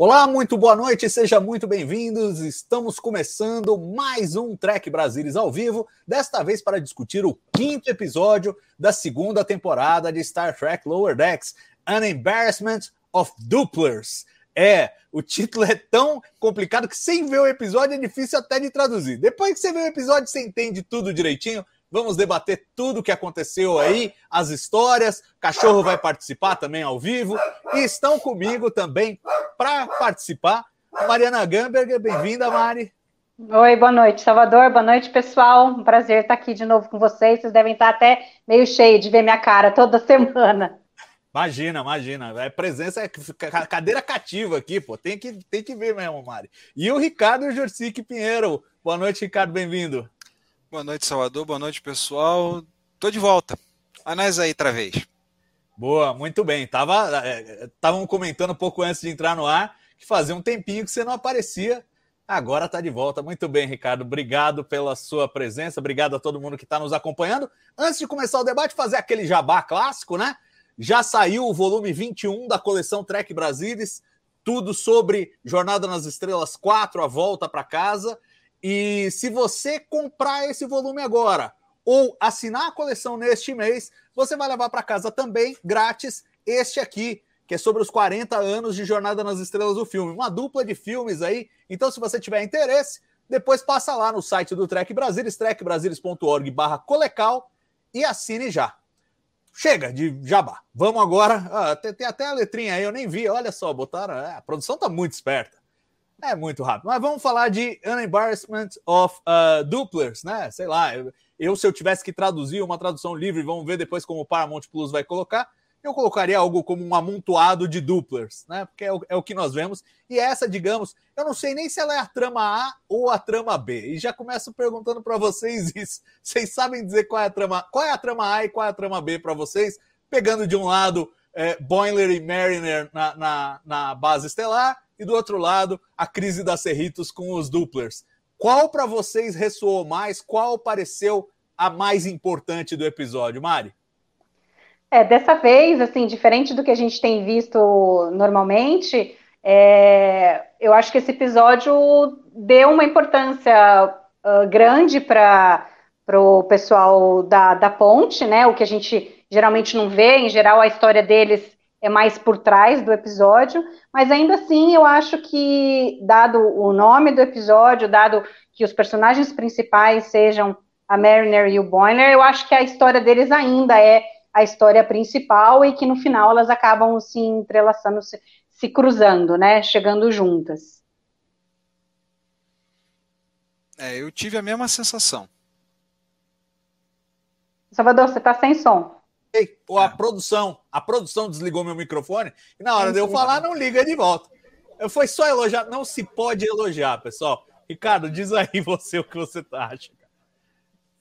Olá, muito boa noite, sejam muito bem-vindos. Estamos começando mais um Trek Brasilis ao vivo, desta vez para discutir o quinto episódio da segunda temporada de Star Trek Lower Decks, An Embarrassment of Dupplers. É, o título é tão complicado que sem ver o episódio é difícil até de traduzir. Depois que você vê o episódio, você entende tudo direitinho. Vamos debater tudo o que aconteceu aí, as histórias. Cachorro vai participar também ao vivo. E estão comigo também para participar. Mariana Gamberger, bem-vinda, Mari. Oi, boa noite, Salvador. Boa noite, pessoal. Um prazer estar aqui de novo com vocês. Vocês devem estar até meio cheio de ver minha cara toda semana. Imagina, imagina. É presença, é ca- cadeira cativa aqui, pô. Tem que, tem que ver mesmo, Mari. E o Ricardo Jorcic Pinheiro. Boa noite, Ricardo, bem-vindo. Boa noite, Salvador. Boa noite, pessoal. Tô de volta. A nós aí outra vez. Boa, muito bem. Tava, estavam comentando um pouco antes de entrar no ar que fazia um tempinho que você não aparecia. Agora está de volta. Muito bem, Ricardo. Obrigado pela sua presença. Obrigado a todo mundo que está nos acompanhando. Antes de começar o debate, fazer aquele jabá clássico, né? Já saiu o volume 21 da coleção Trek Brasilis, tudo sobre Jornada nas Estrelas 4, a volta para casa. E se você comprar esse volume agora ou assinar a coleção neste mês, você vai levar para casa também, grátis, este aqui, que é sobre os 40 anos de Jornada nas Estrelas do filme. Uma dupla de filmes aí. Então, se você tiver interesse, depois passa lá no site do Trek Brasilis, trekbrasilis.org barra colecal e assine já. Chega de jabá. Vamos agora. Ah, tem, tem, até a letrinha aí, eu nem vi. Olha só, botaram. É, a produção tá muito esperta. É muito rápido. Mas vamos falar de An Embarrassment of uh, Dupplers, né? Sei lá. Eu, se eu tivesse que traduzir uma tradução livre, vamos ver depois como o Paramount Plus vai colocar. Eu colocaria algo como um amontoado de dupplers, né? Porque é o, é o, que nós vemos. E essa, digamos, eu não sei nem se ela é a trama A ou a trama B. E já começo perguntando para vocês isso. Vocês sabem dizer qual é a trama, qual é a trama A e qual é a trama B para vocês? Pegando de um lado é, Boiler e Mariner na, na, na, base estelar e do outro lado a crise da Cerritos com os dupplers. Qual para vocês ressoou mais? Qual pareceu a mais importante do episódio, Mari? É, dessa vez, assim, diferente do que a gente tem visto normalmente, é, eu acho que esse episódio deu uma importância uh, grande para o pessoal da, da ponte, né? O que a gente geralmente não vê, em geral a história deles é mais por trás do episódio, mas ainda assim eu acho que, dado o nome do episódio, dado que os personagens principais sejam a Mariner e o Boiler, eu acho que a história deles ainda é a história principal e que no final elas acabam se entrelaçando, se, se cruzando, né? Chegando juntas. É, eu tive a mesma sensação. Salvador, você tá sem som. Ei, a ah. produção, a produção desligou meu microfone e na hora de eu falar não liga de volta. Eu foi só elogiar, não se pode elogiar, pessoal. Ricardo, diz aí você o que você acha.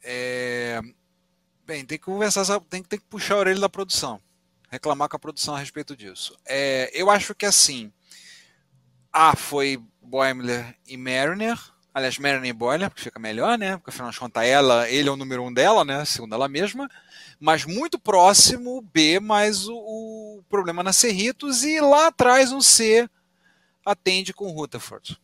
É, Bem, tem que conversar, tem, tem, que puxar a orelha da produção, reclamar com a produção a respeito disso. É, eu acho que assim, A foi Boimler e Mariner, aliás, Mariner e Boimler, porque fica melhor, né? Porque afinal de contas, ela, ele é o número um dela, né? Segundo ela mesma, mas muito próximo, B, mais o, o problema na Cerritos, e lá atrás um C atende com Rutherford.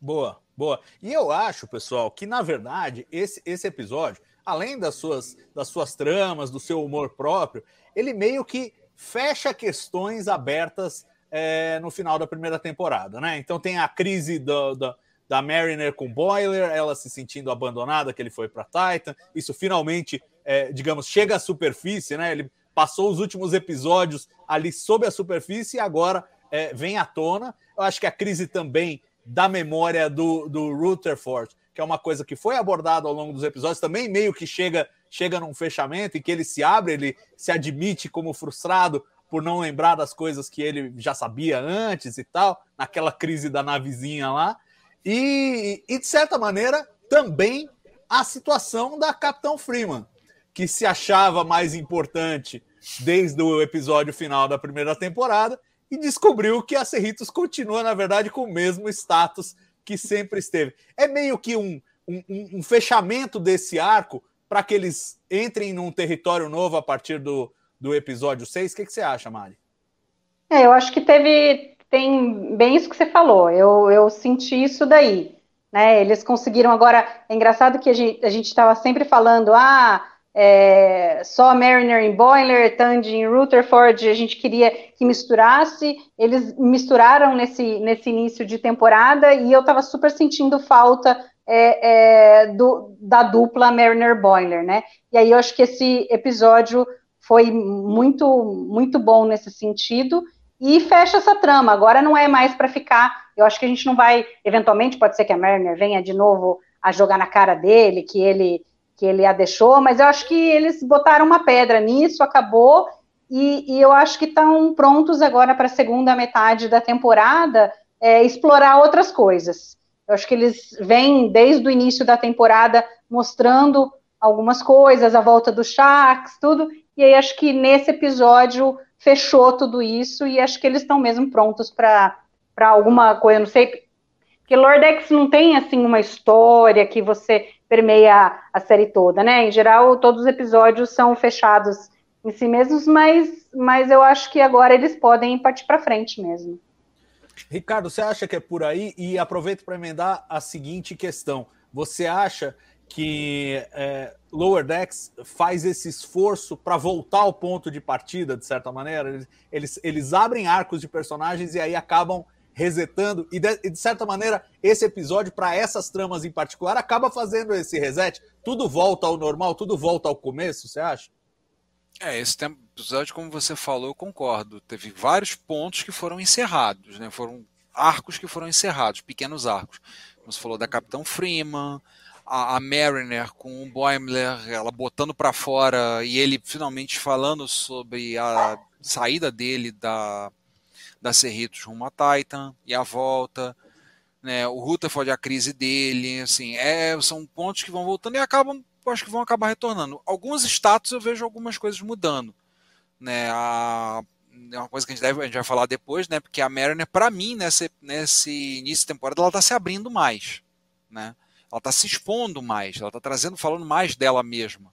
Boa, boa. E eu acho, pessoal, que na verdade esse, esse episódio além das suas, das suas tramas, do seu humor próprio, ele meio que fecha questões abertas é, no final da primeira temporada, né? Então tem a crise do, do, da Mariner com Boiler, ela se sentindo abandonada, que ele foi para Titan. Isso finalmente, é, digamos, chega à superfície, né? Ele passou os últimos episódios ali sob a superfície e agora é, vem à tona. Eu acho que a crise também da memória do, do Rutherford, que é uma coisa que foi abordada ao longo dos episódios, também meio que chega, chega num fechamento em que ele se abre, ele se admite como frustrado por não lembrar das coisas que ele já sabia antes e tal, naquela crise da navezinha lá. E, e de certa maneira, também a situação da Capitão Freeman, que se achava mais importante desde o episódio final da primeira temporada e descobriu que a Cerritos continua, na verdade, com o mesmo status que sempre esteve. É meio que um, um, um fechamento desse arco para que eles entrem num território novo a partir do, do episódio 6. O que, que você acha, Mari? É, eu acho que teve. Tem bem isso que você falou. Eu, eu senti isso daí. Né? Eles conseguiram agora. É engraçado que a gente estava sempre falando, ah, é, só Mariner em Boiler, Tandy em Rutherford, a gente queria que misturasse. Eles misturaram nesse, nesse início de temporada e eu estava super sentindo falta é, é, do, da dupla Mariner Boiler, né? E aí eu acho que esse episódio foi muito, muito bom nesse sentido e fecha essa trama. Agora não é mais para ficar. Eu acho que a gente não vai, eventualmente, pode ser que a Mariner venha de novo a jogar na cara dele, que ele que ele a deixou, mas eu acho que eles botaram uma pedra nisso, acabou, e, e eu acho que estão prontos agora para a segunda metade da temporada é, explorar outras coisas. Eu acho que eles vêm desde o início da temporada mostrando algumas coisas, a volta do Sharks, tudo, e aí acho que nesse episódio fechou tudo isso e acho que eles estão mesmo prontos para alguma coisa, não sei, porque Lordex não tem assim uma história que você permeia a série toda, né? Em geral, todos os episódios são fechados em si mesmos, mas, mas eu acho que agora eles podem partir para frente mesmo. Ricardo, você acha que é por aí? E aproveito para emendar a seguinte questão: você acha que é, Lower Decks faz esse esforço para voltar ao ponto de partida, de certa maneira. Eles, eles, abrem arcos de personagens e aí acabam resetando. E de, de certa maneira, esse episódio, para essas tramas em particular, acaba fazendo esse reset. Tudo volta ao normal, tudo volta ao começo, você acha? É, esse episódio, como você falou, eu concordo. Teve vários pontos que foram encerrados, né? Foram arcos que foram encerrados, pequenos arcos. Como você falou da Capitão Freeman, a, a Mariner com o Boimler, ela botando para fora e ele finalmente falando sobre a saída dele da, da Cerritos rumo a Titan e a volta. Né, o Rutherford, a crise dele, assim, é, são pontos que vão voltando e acabam, acho que vão acabar retornando. Alguns status eu vejo algumas coisas mudando. Né, a, é uma coisa que a gente, deve, a gente vai falar depois, né? Porque a Mariner, para mim, nesse, nesse início de temporada, ela está se abrindo mais. Né? Ela está se expondo mais, ela está trazendo, falando mais dela mesma.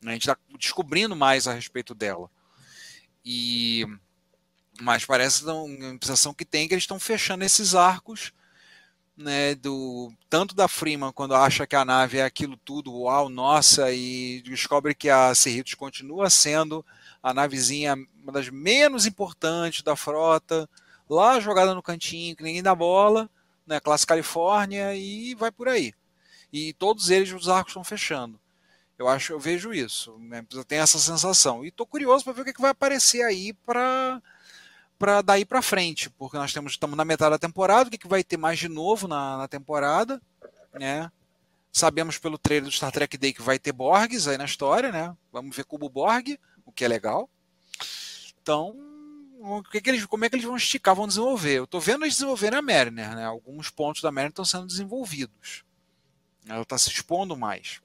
Né? A gente está descobrindo mais a respeito dela. E mas parece uma impressão que tem que eles estão fechando esses arcos, né, do tanto da Freeman quando acha que a nave é aquilo tudo, uau, nossa, e descobre que a Cerritos continua sendo a navezinha uma das menos importantes da frota, lá jogada no cantinho, que ninguém dá bola, né, classe Califórnia e vai por aí e todos eles os arcos estão fechando. Eu acho, eu vejo isso, né? eu tenho essa sensação. E estou curioso para ver o que, que vai aparecer aí para para daí para frente, porque nós temos estamos na metade da temporada, o que, que vai ter mais de novo na, na temporada, né? Sabemos pelo trailer do Star Trek Day que vai ter Borgs aí na história, né? Vamos ver Cubo Borg, o que é legal. Então, o que, que eles, como é que eles vão esticar, vão desenvolver? Eu estou vendo eles desenvolverem a Mariner, né? Alguns pontos da Mariner estão sendo desenvolvidos. Ela está se expondo mais.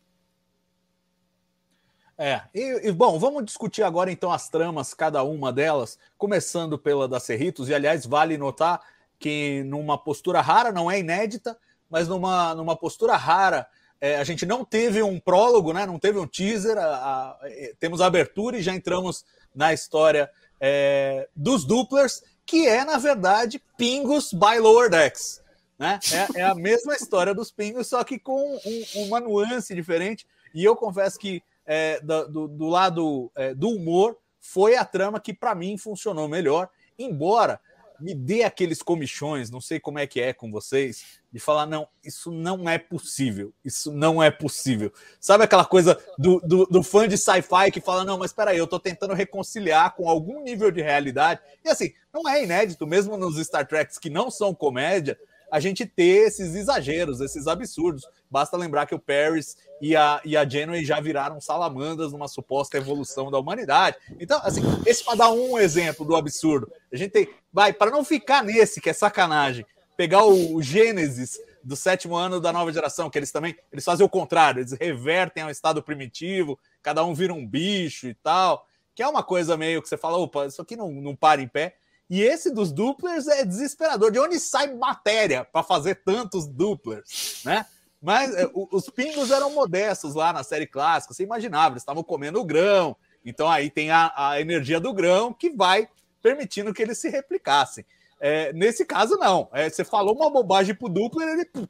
É, e, e, bom, vamos discutir agora então as tramas, cada uma delas, começando pela da Cerritos, e aliás, vale notar que numa postura rara, não é inédita, mas numa, numa postura rara, é, a gente não teve um prólogo, né? Não teve um teaser, a, a, é, temos a abertura e já entramos na história é, dos duplers, que é, na verdade, Pingos by Lower Decks. Né? É, é, a mesma história dos pingos, só que com um, uma nuance diferente. E eu confesso que é, do, do, lado é, do humor foi a trama que para mim funcionou melhor. Embora me dê aqueles comichões, não sei como é que é com vocês, de falar, não, isso não é possível, isso não é possível. Sabe aquela coisa do, do, do fã de sci-fi que fala, não, mas peraí, eu tô tentando reconciliar com algum nível de realidade. E assim, não é inédito, mesmo nos Star Treks que não são comédia, a gente ter esses exageros, esses absurdos. Basta lembrar que o Paris e a, e a Janeway já viraram salamandras numa suposta evolução da humanidade. Então, assim, esse para dar um exemplo do absurdo. A gente tem, vai, para não ficar nesse, que é sacanagem, pegar o, o Gênesis do sétimo ano da nova geração, que eles também, eles fazem o contrário, eles revertem ao estado primitivo, cada um vira um bicho e tal, que é uma coisa meio que você fala, opa, isso aqui não, não para em pé. E esse dos duplers é desesperador. De onde sai matéria para fazer tantos duplers, né? Mas é, os pingos eram modestos lá na série clássica, você imaginava, eles estavam comendo o grão. Então aí tem a, a, energia do grão que vai permitindo que eles se replicassem. É, nesse caso, não. É, você falou uma bobagem pro Doppler, ele.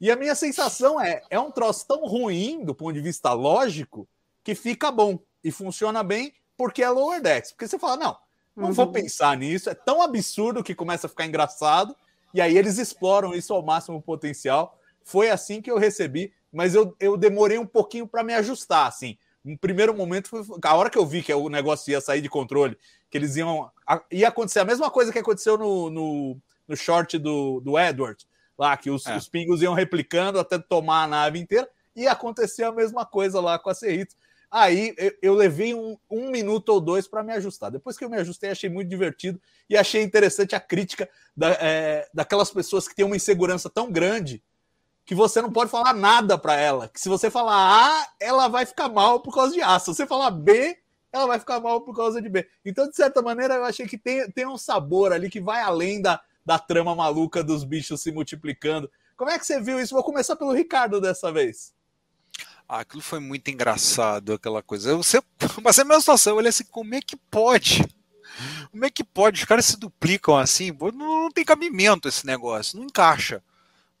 E a minha sensação é: é um troço tão ruim do ponto de vista lógico que fica bom e funciona bem porque é lower decks. Porque você fala, não, não uhum. vou pensar nisso, é tão absurdo que começa a ficar engraçado, e aí eles exploram isso ao máximo potencial. Foi assim que eu recebi, mas eu, eu demorei um pouquinho para me ajustar, assim. No primeiro momento, foi, a hora que eu vi que o negócio ia sair de controle, que eles iam. ia acontecer a mesma coisa que aconteceu no, no, no short do, do Edward, lá, que os, é. os pingos iam replicando até tomar a nave inteira, e aconteceu a mesma coisa lá com a Cerritos. Aí eu, eu levei um, um, minuto ou dois para me ajustar. Depois que eu me ajustei, achei muito divertido e achei interessante a crítica da, é, daquelas pessoas que têm uma insegurança tão grande que você não pode falar nada para ela. Que se você falar A, ela vai ficar mal por causa de A. Se você falar B, ela vai ficar mal por causa de B. Então, de certa maneira, eu achei que tem, tem um sabor ali que vai além da, da trama maluca dos bichos se multiplicando. Como é que você viu isso? Vou começar pelo Ricardo dessa vez. Ah, aquilo foi muito engraçado, aquela coisa. Você, mas é a mesma situação, eu olhei assim, como é que pode? Como é que pode? Os caras se duplicam assim, não, não tem cabimento esse negócio, não encaixa.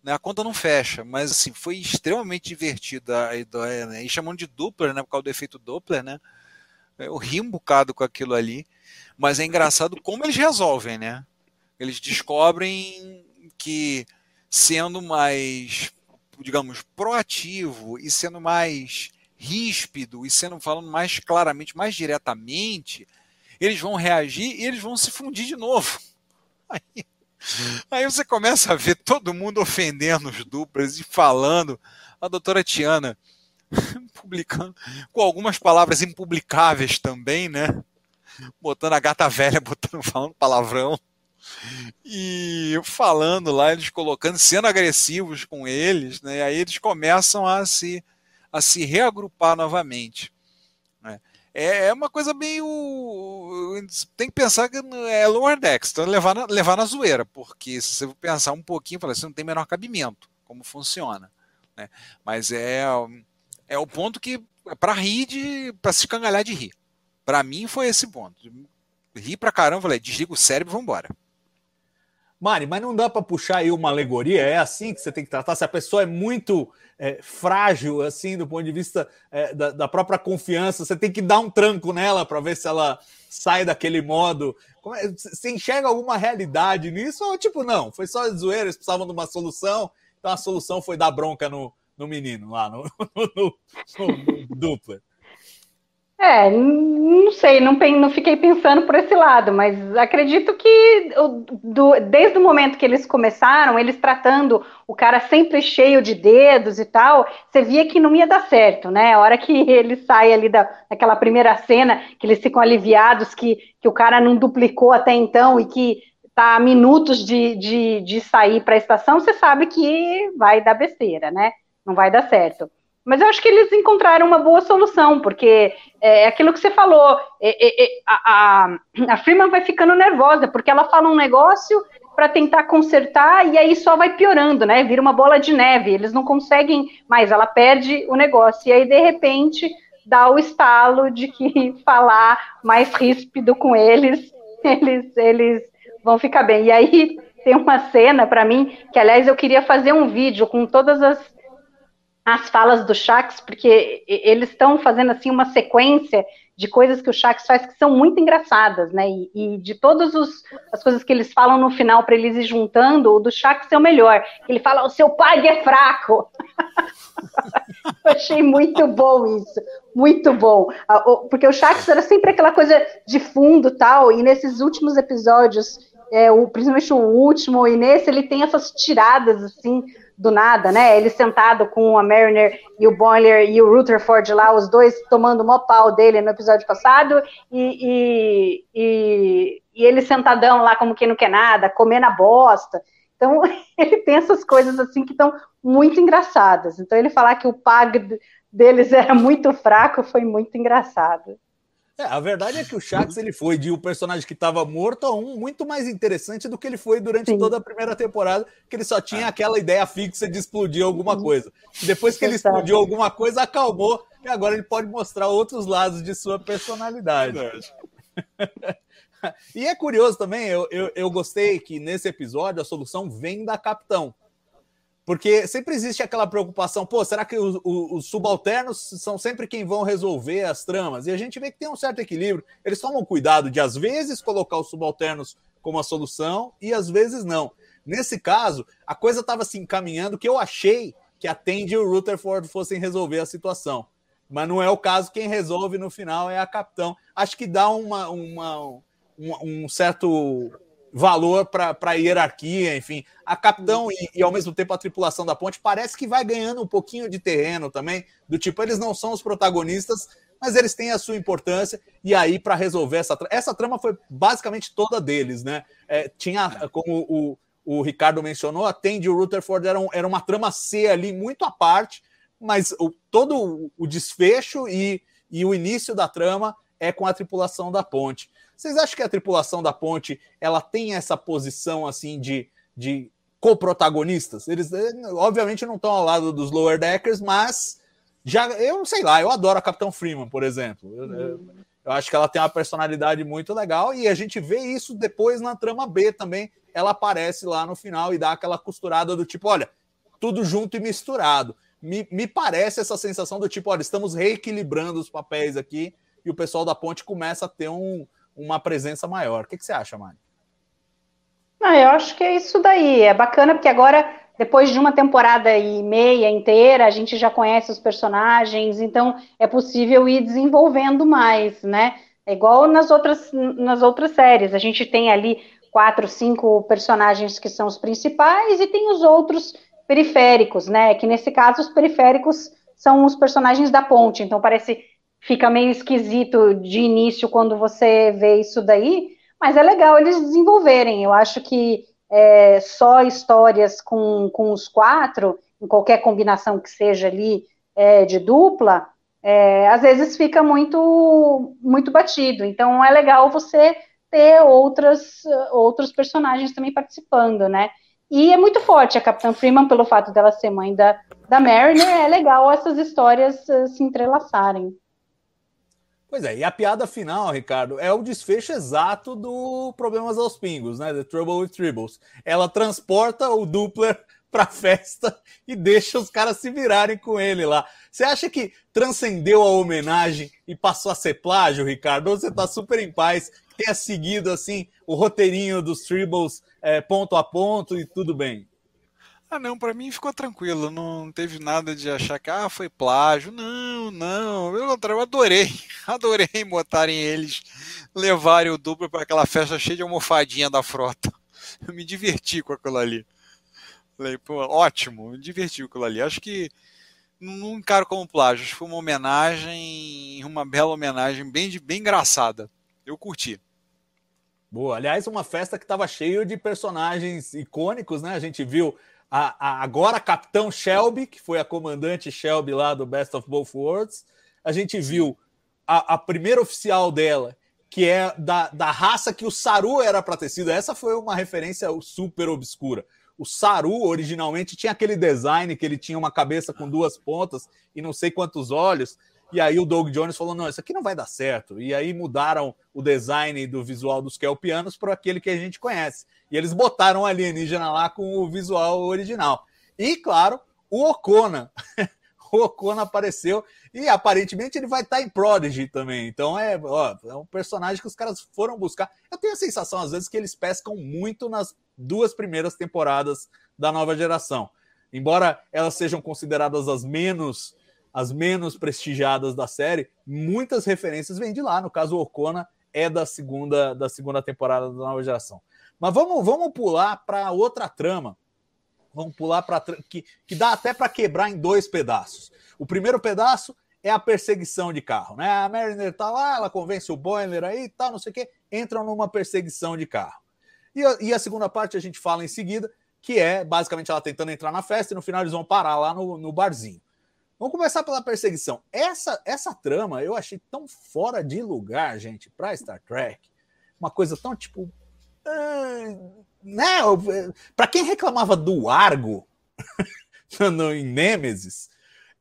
Né? A conta não fecha, mas assim, foi extremamente divertida a ideia, né? E chamando de Doppler, né? Por causa do efeito Doppler, né? Eu ri um bocado com aquilo ali, mas é engraçado como eles resolvem, né? Eles descobrem que sendo mais digamos, proativo e sendo mais ríspido e sendo falando mais claramente, mais diretamente, eles vão reagir e eles vão se fundir de novo. Aí, aí você começa a ver todo mundo ofendendo os duplas e falando. A doutora Tiana publicando com algumas palavras impublicáveis também, né? Botando a gata velha, botando falando palavrão. E falando lá, eles colocando, sendo agressivos com eles, né? E aí eles começam a se, a se reagrupar novamente. Né? É, é uma coisa meio. Tem que pensar que é lower decks, então levar na, levar na zoeira, porque se você pensar um pouquinho, fala, você não tem menor cabimento como funciona. Né? Mas é, é o ponto que é para rir, de, para se cangalhar de rir. Para mim foi esse ponto. Ri pra caramba, falei, desliga o cérebro e vambora. Mari, mas não dá para puxar aí uma alegoria? É assim que você tem que tratar? Se a pessoa é muito é, frágil, assim, do ponto de vista é, da, da, própria confiança, você tem que dar um tranco nela para ver se ela sai daquele modo. É, você enxerga alguma realidade nisso? Ou tipo, não, foi só zoeira, eles precisavam de uma solução, então a solução foi dar bronca no, no menino lá, no, no, no, no dupla. É, não sei, não, não fiquei pensando por esse lado, mas acredito que do, desde o momento que eles começaram, eles tratando o cara sempre cheio de dedos e tal, você via que não ia dar certo, né? A hora que ele sai ali da, daquela primeira cena, que eles ficam aliviados que, que o cara não duplicou até então e que tá a minutos de, de, de sair para a estação, você sabe que vai dar besteira, né? Não vai dar certo. Mas eu acho que eles encontraram uma boa solução, porque é, é aquilo que você falou, é, é, é a, a, Freeman vai ficando nervosa, porque ela fala um negócio para tentar consertar e aí só vai piorando, né? Vira uma bola de neve, eles não conseguem mais, ela perde o negócio, e aí de repente dá o estalo de que falar mais ríspido com eles, eles, eles vão ficar bem. E aí tem uma cena para mim, que aliás eu queria fazer um vídeo com todas as as falas do Shax, porque eles estão fazendo assim uma sequência de coisas que o Shax faz que são muito engraçadas, né? E, e de todas as coisas que eles falam no final para eles ir juntando, o do Shax é o melhor. Ele fala: o seu pai é fraco. Eu achei muito bom isso, muito bom. Porque o Shax era sempre aquela coisa de fundo tal, e nesses últimos episódios, é, o, principalmente o último, e nesse ele tem essas tiradas assim do nada, né? Ele sentado com a Mariner e o Boiler e o Rutherford lá, os dois tomando o pau dele no episódio passado, e, e, e, e, ele sentadão lá como que não quer nada, comendo a bosta. Então, ele tem essas coisas assim que estão muito engraçadas. Então, ele falar que o pag deles era muito fraco foi muito engraçado. É, a verdade é que o Shax ele foi de um personagem que estava morto a um muito mais interessante do que ele foi durante Sim. toda a primeira temporada, que ele só tinha é. aquela ideia fixa de explodir alguma coisa. E depois que ele explodiu alguma coisa, acalmou e agora ele pode mostrar outros lados de sua personalidade. e é curioso também, eu, eu, eu gostei que nesse episódio a solução vem da Capitão. Porque sempre existe aquela preocupação, pô, será que os, os, subalternos são sempre quem vão resolver as tramas? E a gente vê que tem um certo equilíbrio. Eles tomam cuidado de, às vezes, colocar os subalternos como a solução e às vezes não. Nesse caso, a coisa estava se encaminhando que eu achei que a Tandy e o Rutherford fossem resolver a situação. Mas não é o caso, quem resolve no final é a capitão. Acho que dá uma, uma um, um certo valor para a hierarquia, enfim. A capitão e, e, ao mesmo tempo a tripulação da ponte parece que vai ganhando um pouquinho de terreno também, do tipo, eles não são os protagonistas, mas eles têm a sua importância, e aí para resolver essa trama. Essa trama foi basicamente toda deles, né? É, tinha, como o, o Ricardo mencionou, a Tandy e o Rutherford eram, era uma trama C ali muito à parte, mas o, todo o desfecho e, e o início da trama é com a tripulação da ponte. Vocês acham que a tripulação da ponte ela tem essa posição assim de, de co-protagonistas? Eles, eh, obviamente, não estão ao lado dos lower deckers, mas já eu sei lá, eu adoro a Capitão Freeman, por exemplo. Eu, eu, eu, acho que ela tem uma personalidade muito legal e a gente vê isso depois na trama B também. Ela aparece lá no final e dá aquela costurada do tipo, olha, tudo junto e misturado. Me, me parece essa sensação do tipo, olha, estamos reequilibrando os papéis aqui e o pessoal da ponte começa a ter um, uma presença maior. O que, que você acha, Mari? Ah, eu acho que é isso daí. É bacana porque agora, depois de uma temporada e meia inteira, a gente já conhece os personagens, então é possível ir desenvolvendo mais, né? É igual nas outras, nas outras séries. A gente tem ali quatro, cinco personagens que são os principais e tem os outros periféricos, né? Que nesse caso os periféricos são os personagens da ponte. Então parece fica meio esquisito de início quando você vê isso daí, mas é legal eles desenvolverem. Eu acho que é, só histórias com, com os quatro, em qualquer combinação que seja ali é, de dupla, é, às vezes fica muito muito batido. Então é legal você ter outras, outros personagens também participando, né? E é muito forte a Capitã Freeman pelo fato dela ser mãe da, da Mariner. É legal essas histórias uh, se entrelaçarem. Pois é, e a piada final, Ricardo, é o desfecho exato do Problemas aos Pingos, né? The Trouble with Tribbles. Ela transporta o Dupler pra festa e deixa os caras se virarem com ele lá. Você acha que transcendeu a homenagem e passou a ser plágio, Ricardo? Ou você tá super em paz, tenha seguido assim o roteirinho dos Tribbles é, ponto a ponto e tudo bem? Ah, não, para mim ficou tranquilo, não teve nada de achar que ah, foi plágio. Não, não, eu, eu adorei, adorei botarem eles, levarem o duplo para aquela festa cheia de almofadinha da frota. Eu me diverti com aquilo ali. Falei, pô, ótimo, me diverti com aquilo ali. Acho que não encaro como plágio, acho que foi uma homenagem, uma bela homenagem, bem, bem engraçada. Eu curti. Boa, aliás, uma festa que estava cheio de personagens icônicos, né? A gente viu a, a, agora Capitão Shelby, que foi a comandante Shelby lá do Best of Both Worlds. A gente viu a, a primeira oficial dela, que é da, da raça que o Saru era para ter sido. Essa foi uma referência super obscura. O Saru originalmente tinha aquele design que ele tinha uma cabeça com duas pontas e não sei quantos olhos. E aí o Doug Jones falou: não, isso aqui não vai dar certo. E aí mudaram o design do visual dos Kelpianos para aquele que a gente conhece. E eles botaram o alienígena lá com o visual original. E, claro, o Ocona. o Ocona apareceu e aparentemente ele vai estar em Prodigy também. Então é, ó, é um personagem que os caras foram buscar. Eu tenho a sensação, às vezes, que eles pescam muito nas duas primeiras temporadas da nova geração. Embora elas sejam consideradas as menos as menos prestigiadas da série, muitas referências vêm de lá. No caso, o Ocona é da segunda da segunda temporada da nova geração. Mas vamos, vamos pular para outra trama. Vamos pular para que, que dá até para quebrar em dois pedaços. O primeiro pedaço é a perseguição de carro, né? A Mariner tá lá, ela convence o Boiler aí e tal, não sei o quê, entram numa perseguição de carro. E a, e a, segunda parte a gente fala em seguida, que é basicamente ela tentando entrar na festa e no final eles vão parar lá no, no barzinho. Vamos começar pela perseguição. Essa, essa trama eu achei tão fora de lugar, gente, para Star Trek. Uma coisa tão tipo. Uh, né? Para quem reclamava do Argo no, em Nemesis,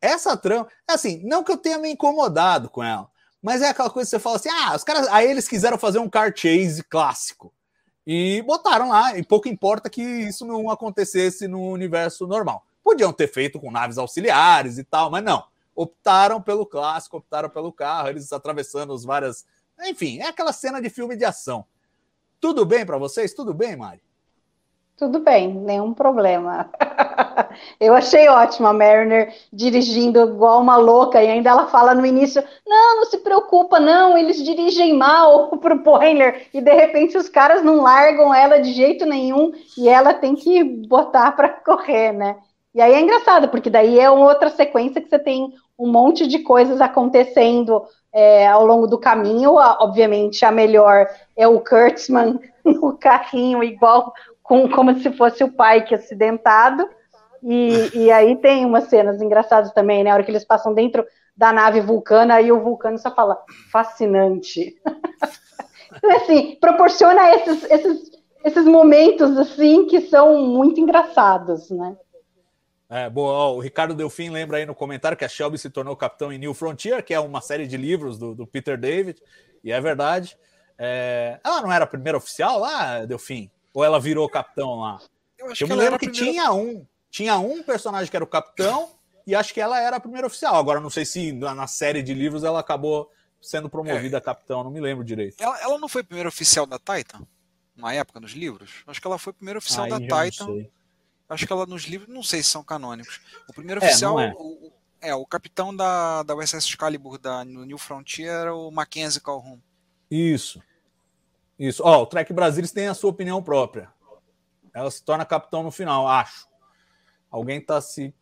essa trama, assim, não que eu tenha me incomodado com ela, mas é aquela coisa que você fala assim: ah, os caras, aí eles quiseram fazer um car chase clássico e botaram lá, e pouco importa que isso não acontecesse no universo normal. Podiam ter feito com naves auxiliares e tal, mas não. Optaram pelo clássico, optaram pelo carro, eles atravessando as várias. Enfim, é aquela cena de filme de ação. Tudo bem para vocês? Tudo bem, Mari? Tudo bem, nenhum problema. Eu achei ótimo a Mariner dirigindo igual uma louca e ainda ela fala no início: não, não se preocupa, não, eles dirigem mal pro Poiler e de repente os caras não largam ela de jeito nenhum e ela tem que botar para correr, né? E aí é engraçado, porque daí é outra sequência que você tem um monte de coisas acontecendo é, ao longo do caminho. Obviamente, a melhor é o Kurtzman no carrinho, igual com, como se fosse o pai que acidentado. E, e aí tem umas cenas engraçadas também, né? A hora que eles passam dentro da nave vulcana, aí o vulcano só fala fascinante. assim, proporciona esses, esses, esses momentos assim que são muito engraçados, né? É, boa, o Ricardo Delfim lembra aí no comentário que a Shelby se tornou capitão em New Frontier, que é uma série de livros do, do Peter David, e é verdade. É... Ela não era a primeira oficial lá, Delfim? Ou ela virou capitão lá? Eu, acho Eu me lembro que primeira... tinha um. Tinha um personagem que era o capitão, e acho que ela era a primeira oficial. Agora, não sei se na série de livros ela acabou sendo promovida é. a capitão, não me lembro direito. Ela, ela, não foi a primeira oficial da Titan? Na época, nos livros? Acho que ela foi a primeira oficial Aí da Titan. Acho que ela nos livros, não sei se são canônicos. O primeiro é, oficial, é. O, é, o capitão da, da USS Excalibur da, New Frontier era o Mackenzie Calhoun. Isso. Isso. Ó, o Trek Brasilis tem a sua opinião própria. Ela se torna capitão no final, acho. Alguém tá se.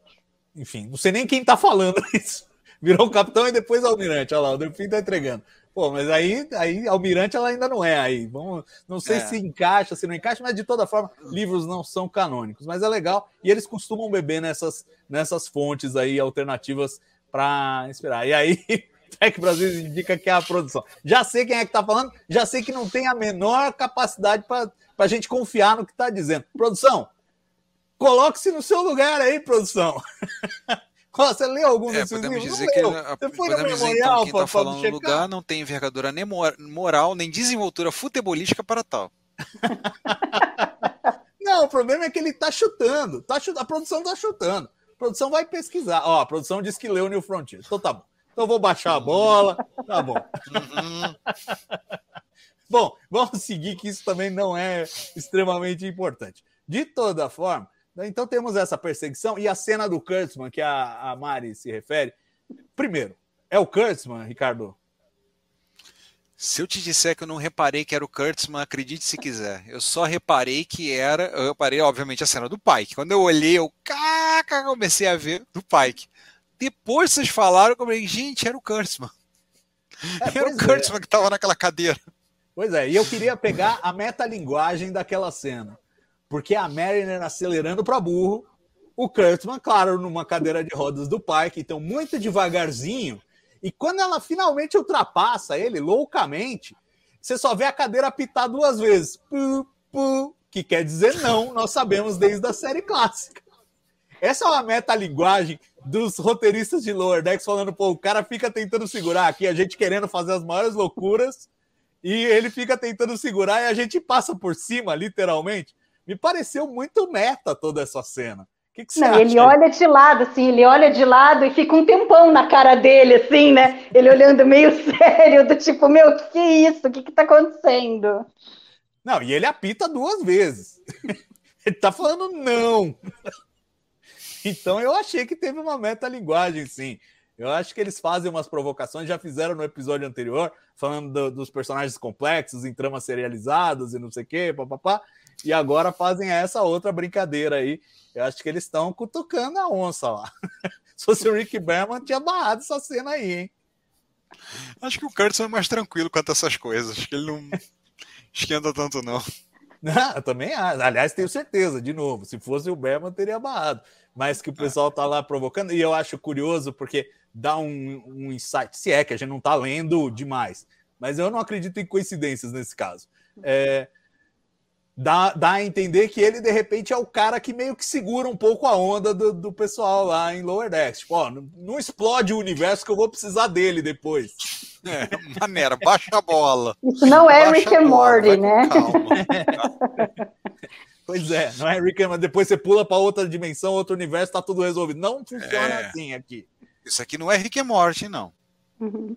Enfim, não sei nem quem tá falando isso. Virou capitão e depois almirante. Olha lá, o Delfim tá entregando. Pô, mas aí, aí Almirante ela ainda não é aí. Vamos, não sei é. se encaixa, se não encaixa, mas de toda forma, livros não são canônicos. Mas é legal. E eles costumam beber nessas, nessas fontes aí alternativas para inspirar. E aí, Tech Brasil indica que é a produção. Já sei quem é que está falando, já sei que não tem a menor capacidade para a gente confiar no que está dizendo. Produção, coloque-se no seu lugar aí, produção. Você leu algum é, podemos livros? Dizer que a, Você foi podemos dizer, então, quem está falando no lugar não tem envergadura nem moral, nem desenvoltura futebolística para tal. não, o problema é que ele está chutando. Tá chutando. A produção está chutando. A produção vai pesquisar. Ó, a produção diz que leu New Frontier. Então tá bom. Então vou baixar a bola. Tá bom. Bom, vamos seguir que isso também não é extremamente importante. De toda forma, então temos essa perseguição e a cena do Kurtzman, que a, a Mari se refere. Primeiro, é o Kurtzman, Ricardo? Se eu te disser que eu não reparei que era o Kurtzman, acredite se quiser. Eu só reparei que era. Eu reparei, obviamente, a cena do Pike. Quando eu olhei, eu caca, comecei a ver do Pike. Depois vocês falaram, eu falei, gente, era o Kurtzman. É, era o Kurtzman é. que estava naquela cadeira. Pois é, e eu queria pegar a metalinguagem daquela cena porque a Mariner acelerando para burro, o Kurtzman, claro, numa cadeira de rodas do parque, então muito devagarzinho. E quando ela finalmente ultrapassa ele loucamente, você só vê a cadeira apitar duas vezes. Pu, pu, que quer dizer não, nós sabemos desde a série clássica. Essa é uma metalinguagem dos roteiristas de Lower Decks falando, pô, o cara fica tentando segurar aqui, a gente querendo fazer as maiores loucuras, e ele fica tentando segurar e a gente passa por cima, literalmente. Me pareceu muito meta toda essa cena. que, que você Não, acha? ele olha de lado, assim, ele olha de lado e fica um tempão na cara dele, assim, né? Ele olhando meio sério, do tipo, meu, o que, que é isso? O que, que tá acontecendo? Não, e ele apita duas vezes. ele tá falando não. então eu achei que teve uma metalinguagem, sim. Eu acho que eles fazem umas provocações, já fizeram no episódio anterior, falando do- dos personagens complexos em tramas serializadas e não sei o quê, papapá. E agora fazem essa outra brincadeira aí. Eu acho que eles estão cutucando a onça lá. Se fosse o Rick Berman, tinha barrado essa cena aí, hein? Acho que o Curtis é mais tranquilo quanto a essas coisas. Acho que ele não esquenta tanto, não. Não, eu também acho. Aliás, tenho certeza, de novo, se fosse o Berman, teria barrado. Mas que o pessoal tá lá provocando, e eu acho curioso porque dá um, um insight, se é que a gente não tá lendo demais, mas eu não acredito em coincidências nesse caso. É, dá, dá a entender que ele, de repente, é o cara que meio que segura um pouco a onda do, do pessoal lá em Lower Decks. Tipo, ó, não, não explode o universo que eu vou precisar dele depois. É, maneira, baixa a bola. Isso não é Baixa Rick and Morty, né? É. calma. Pois é, não é Rick and Morty. Depois você pula para outra dimensão, outro universo, tá tudo resolvido. Não funciona É. assim aqui. Isso aqui não é Rick and Morty, não. Uhum.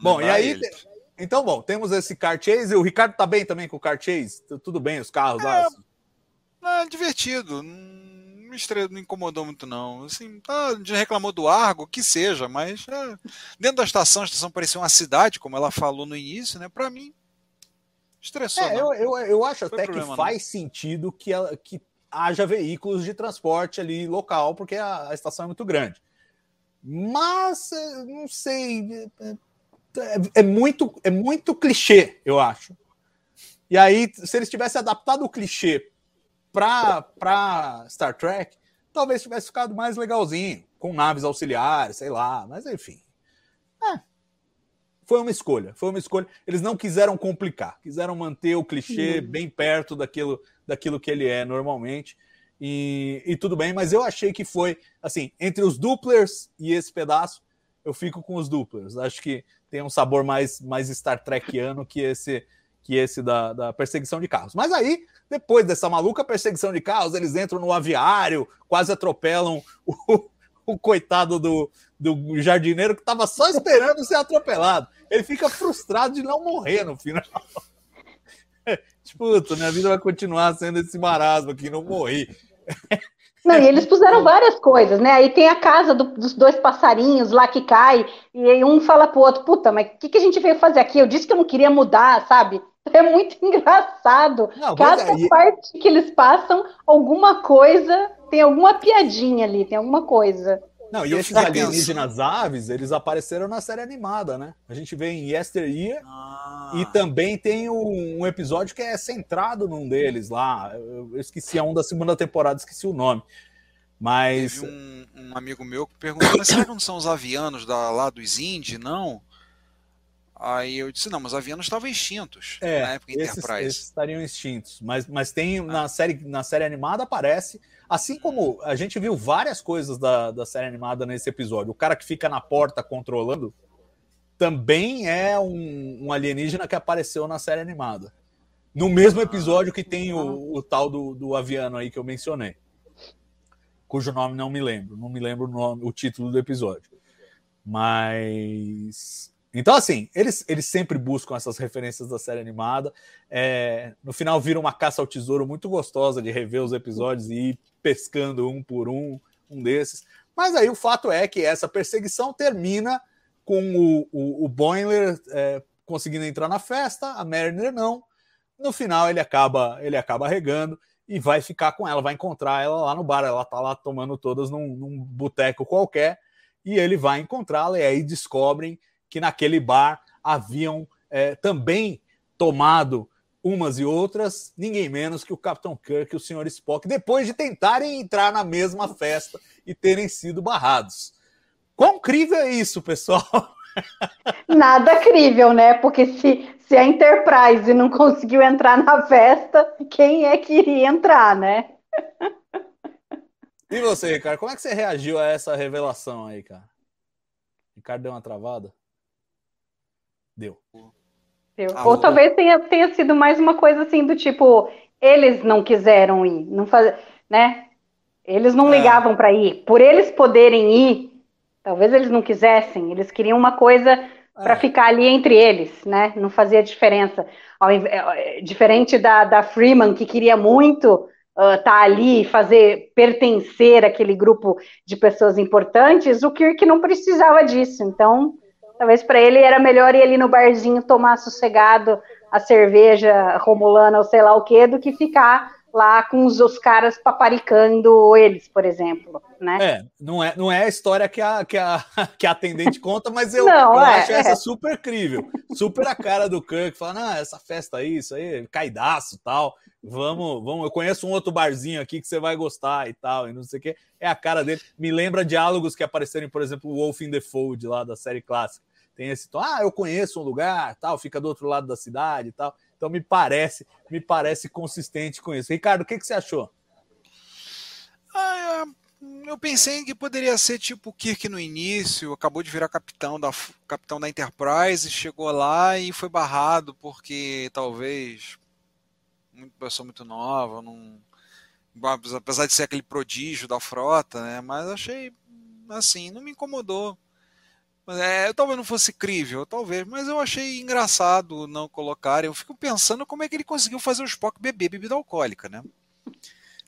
Bom, Não e é aí, ele. Então, bom, temos esse car chase. O Ricardo tá bem também com o car chase? Tu- Tudo bem, os carros lá? É divertido. Não não incomodou muito, não. Assim, tá, já reclamou do Argo, que seja, mas é, dentro da estação, a estação parecia uma cidade, como ela falou no início, né? Pra mim, estressou. É, não. eu, eu, eu acho até problema, que não. faz sentido que, ela- que haja veículos de transporte ali local, porque a, a estação é muito grande. Mas, é, não sei, é, é- muito, é muito clichê, eu acho. E aí, se eles tivessem adaptado o clichê para Star Trek, talvez tivesse ficado mais legalzinho, com naves auxiliares, sei lá, mas enfim. É. Foi uma escolha, foi uma escolha. Eles não quiseram complicar, quiseram manter o clichê bem perto daquilo, daquilo que ele é normalmente. E, e tudo bem, mas eu achei que foi assim, entre os duplers e esse pedaço, eu fico com os duplers. Acho que tem um sabor mais, mais Star Trekiano que esse que esse da, da perseguição de carros. Mas aí, depois dessa maluca perseguição de carros, eles entram no aviário, quase atropelam o, o coitado do, do jardineiro que estava só esperando ser atropelado. Ele fica frustrado de não morrer no final. tipo, puta, minha vida vai continuar sendo esse marasmo aqui, não morri. Não, e eles puseram várias coisas, né? Aí tem a casa do- dos dois passarinhos lá que cai, e aí um fala pro outro, puta, mas o que, que a gente veio fazer aqui? Eu disse que eu não queria mudar, sabe? É muito engraçado. Não, Cada é, parte que eles passam, alguma coisa, tem alguma piadinha ali, tem alguma coisa. Não, e esses fico alienígenas aves, eles apareceram na série animada, né? A gente vê em Yesteryear Ah, e também tem um, um episódio que é centrado num deles lá. Eu, eu esqueci, é um da segunda temporada, esqueci o nome. Mas Teve um, um amigo meu que perguntou, mas será que não são os avianos da, lá dos Indy, não? Aí eu disse, não, mas os avianos estavam extintos é, na época esses, Enterprise. esses estariam extintos. Mas, mas tem na série, na série animada aparece. Assim como a gente viu várias coisas da, da série animada nesse episódio. O cara que fica na porta controlando também é um, um alienígena que apareceu na série animada. No mesmo episódio que tem o, o tal do, do aviano aí que eu mencionei. Cujo nome não me lembro. Não me lembro o, nome, o título do episódio. Mas. Então, assim, eles, eles sempre buscam essas referências da série animada. É, no final, vira uma caça ao tesouro muito gostosa de rever os episódios e ir pescando um por um, um desses. Mas aí o fato é que essa perseguição termina com o, o, o é, conseguindo entrar na festa, a Mariner não. No final, ele acaba, ele acaba regando e vai ficar com ela, vai encontrar ela lá no bar. Ela tá lá tomando todas num, num boteco qualquer e ele vai encontrá-la. E aí descobrem que naquele bar haviam é, também tomado umas e outras, ninguém menos que o Capitão Kirk e o Sr. Spock, depois de tentarem entrar na mesma festa e terem sido barrados. Quão crível é isso, pessoal? Nada crível, né? Porque se, se a Enterprise não conseguiu entrar na festa, quem é que iria entrar, né? E você, Ricardo, como é que você reagiu a essa revelação aí, cara? Ricardo deu uma travada? Deu. Ah, Ou talvez tenha, tenha sido mais uma coisa assim do tipo, eles não quiseram ir, não fazer, né? Eles não É. ligavam para ir. Por eles poderem ir, talvez eles não quisessem. Eles queriam uma coisa para É. ficar ali entre eles, né? Não fazia diferença. É, é, Diferente da, da Freeman, que queria muito estar ali e fazer pertencer àquele grupo de pessoas importantes, o Kirk não precisava disso. Então, talvez para ele era melhor ir ali no barzinho tomar sossegado a cerveja romulana ou sei lá o que, do que ficar lá com os, os caras paparicando eles, por exemplo, né? É, não é, não é a história que a, que a, que a atendente conta, mas eu, Não, eu é, acho é. essa super crível. Super a cara do Kirk, falando, ah, essa festa aí, isso aí, caidaço tal. Vamos, vamos, eu conheço um outro barzinho aqui que você vai gostar e tal, e não sei o quê. É a cara dele. Me lembra diálogos que apareceram, por exemplo, o Wolf in the Fold, lá da série clássica. Tem esse tom, ah, eu conheço um lugar, tal, fica do outro lado da cidade e tal. Então me parece, me parece consistente com isso. Ricardo, o que, que você achou? Ah, é, eu pensei que poderia ser tipo o Kirk no início, acabou de virar capitão da, capitão da Enterprise, chegou lá e foi barrado porque talvez muito pessoa muito nova, não, apesar de ser aquele prodígio da frota, né? Mas achei assim, não me incomodou. É, talvez não fosse crível, talvez, mas eu achei engraçado não colocar. Eu fico pensando como é que ele conseguiu fazer o Spock beber bebida alcoólica, né?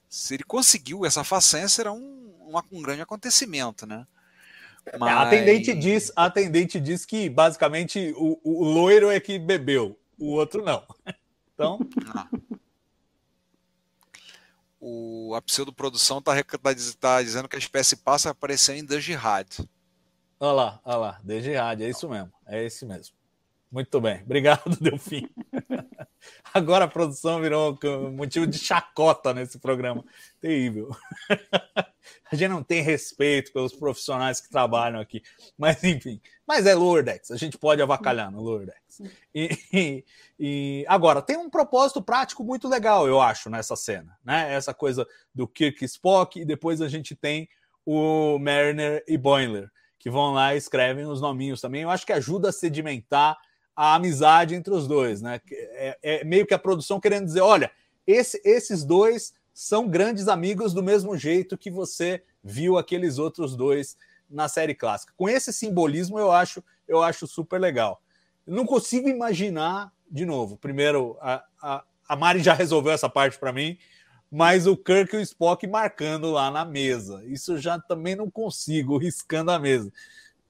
Se ele conseguiu essa façanha, será um, um, um grande acontecimento, né? Mas... A, atendente diz, a atendente diz que basicamente o, o loiro é que bebeu, o outro não. Então. Ah. O, a pseudoprodução está tá, tá dizendo que a espécie passa a aparecer em The Jihad. Olha lá, olha lá, The Jihad, é isso mesmo, é esse mesmo. Muito bem, obrigado, Delfim. Agora a produção virou motivo de chacota nesse programa. Terrível. A gente não tem respeito pelos profissionais que trabalham aqui. Mas, enfim. Mas é Lourdex. A gente pode avacalhar no Lourdex. E, e, e, agora, tem um propósito prático muito legal, eu acho, nessa cena. Né? Essa coisa do Kirk Spock e depois a gente tem o Mariner e Boimler, que vão lá e escrevem os nominhos também. Eu acho que ajuda a sedimentar a amizade entre os dois, né? É, é, meio que a produção querendo dizer: olha, esse, esses dois são grandes amigos do mesmo jeito que você viu aqueles outros dois na série clássica. Com esse simbolismo, eu acho, eu acho super legal. Não consigo imaginar, de novo, primeiro, a, a, a Mari já resolveu essa parte para mim, mas o Kirk e o Spock marcando lá na mesa. Isso eu já também não consigo, riscando a mesa.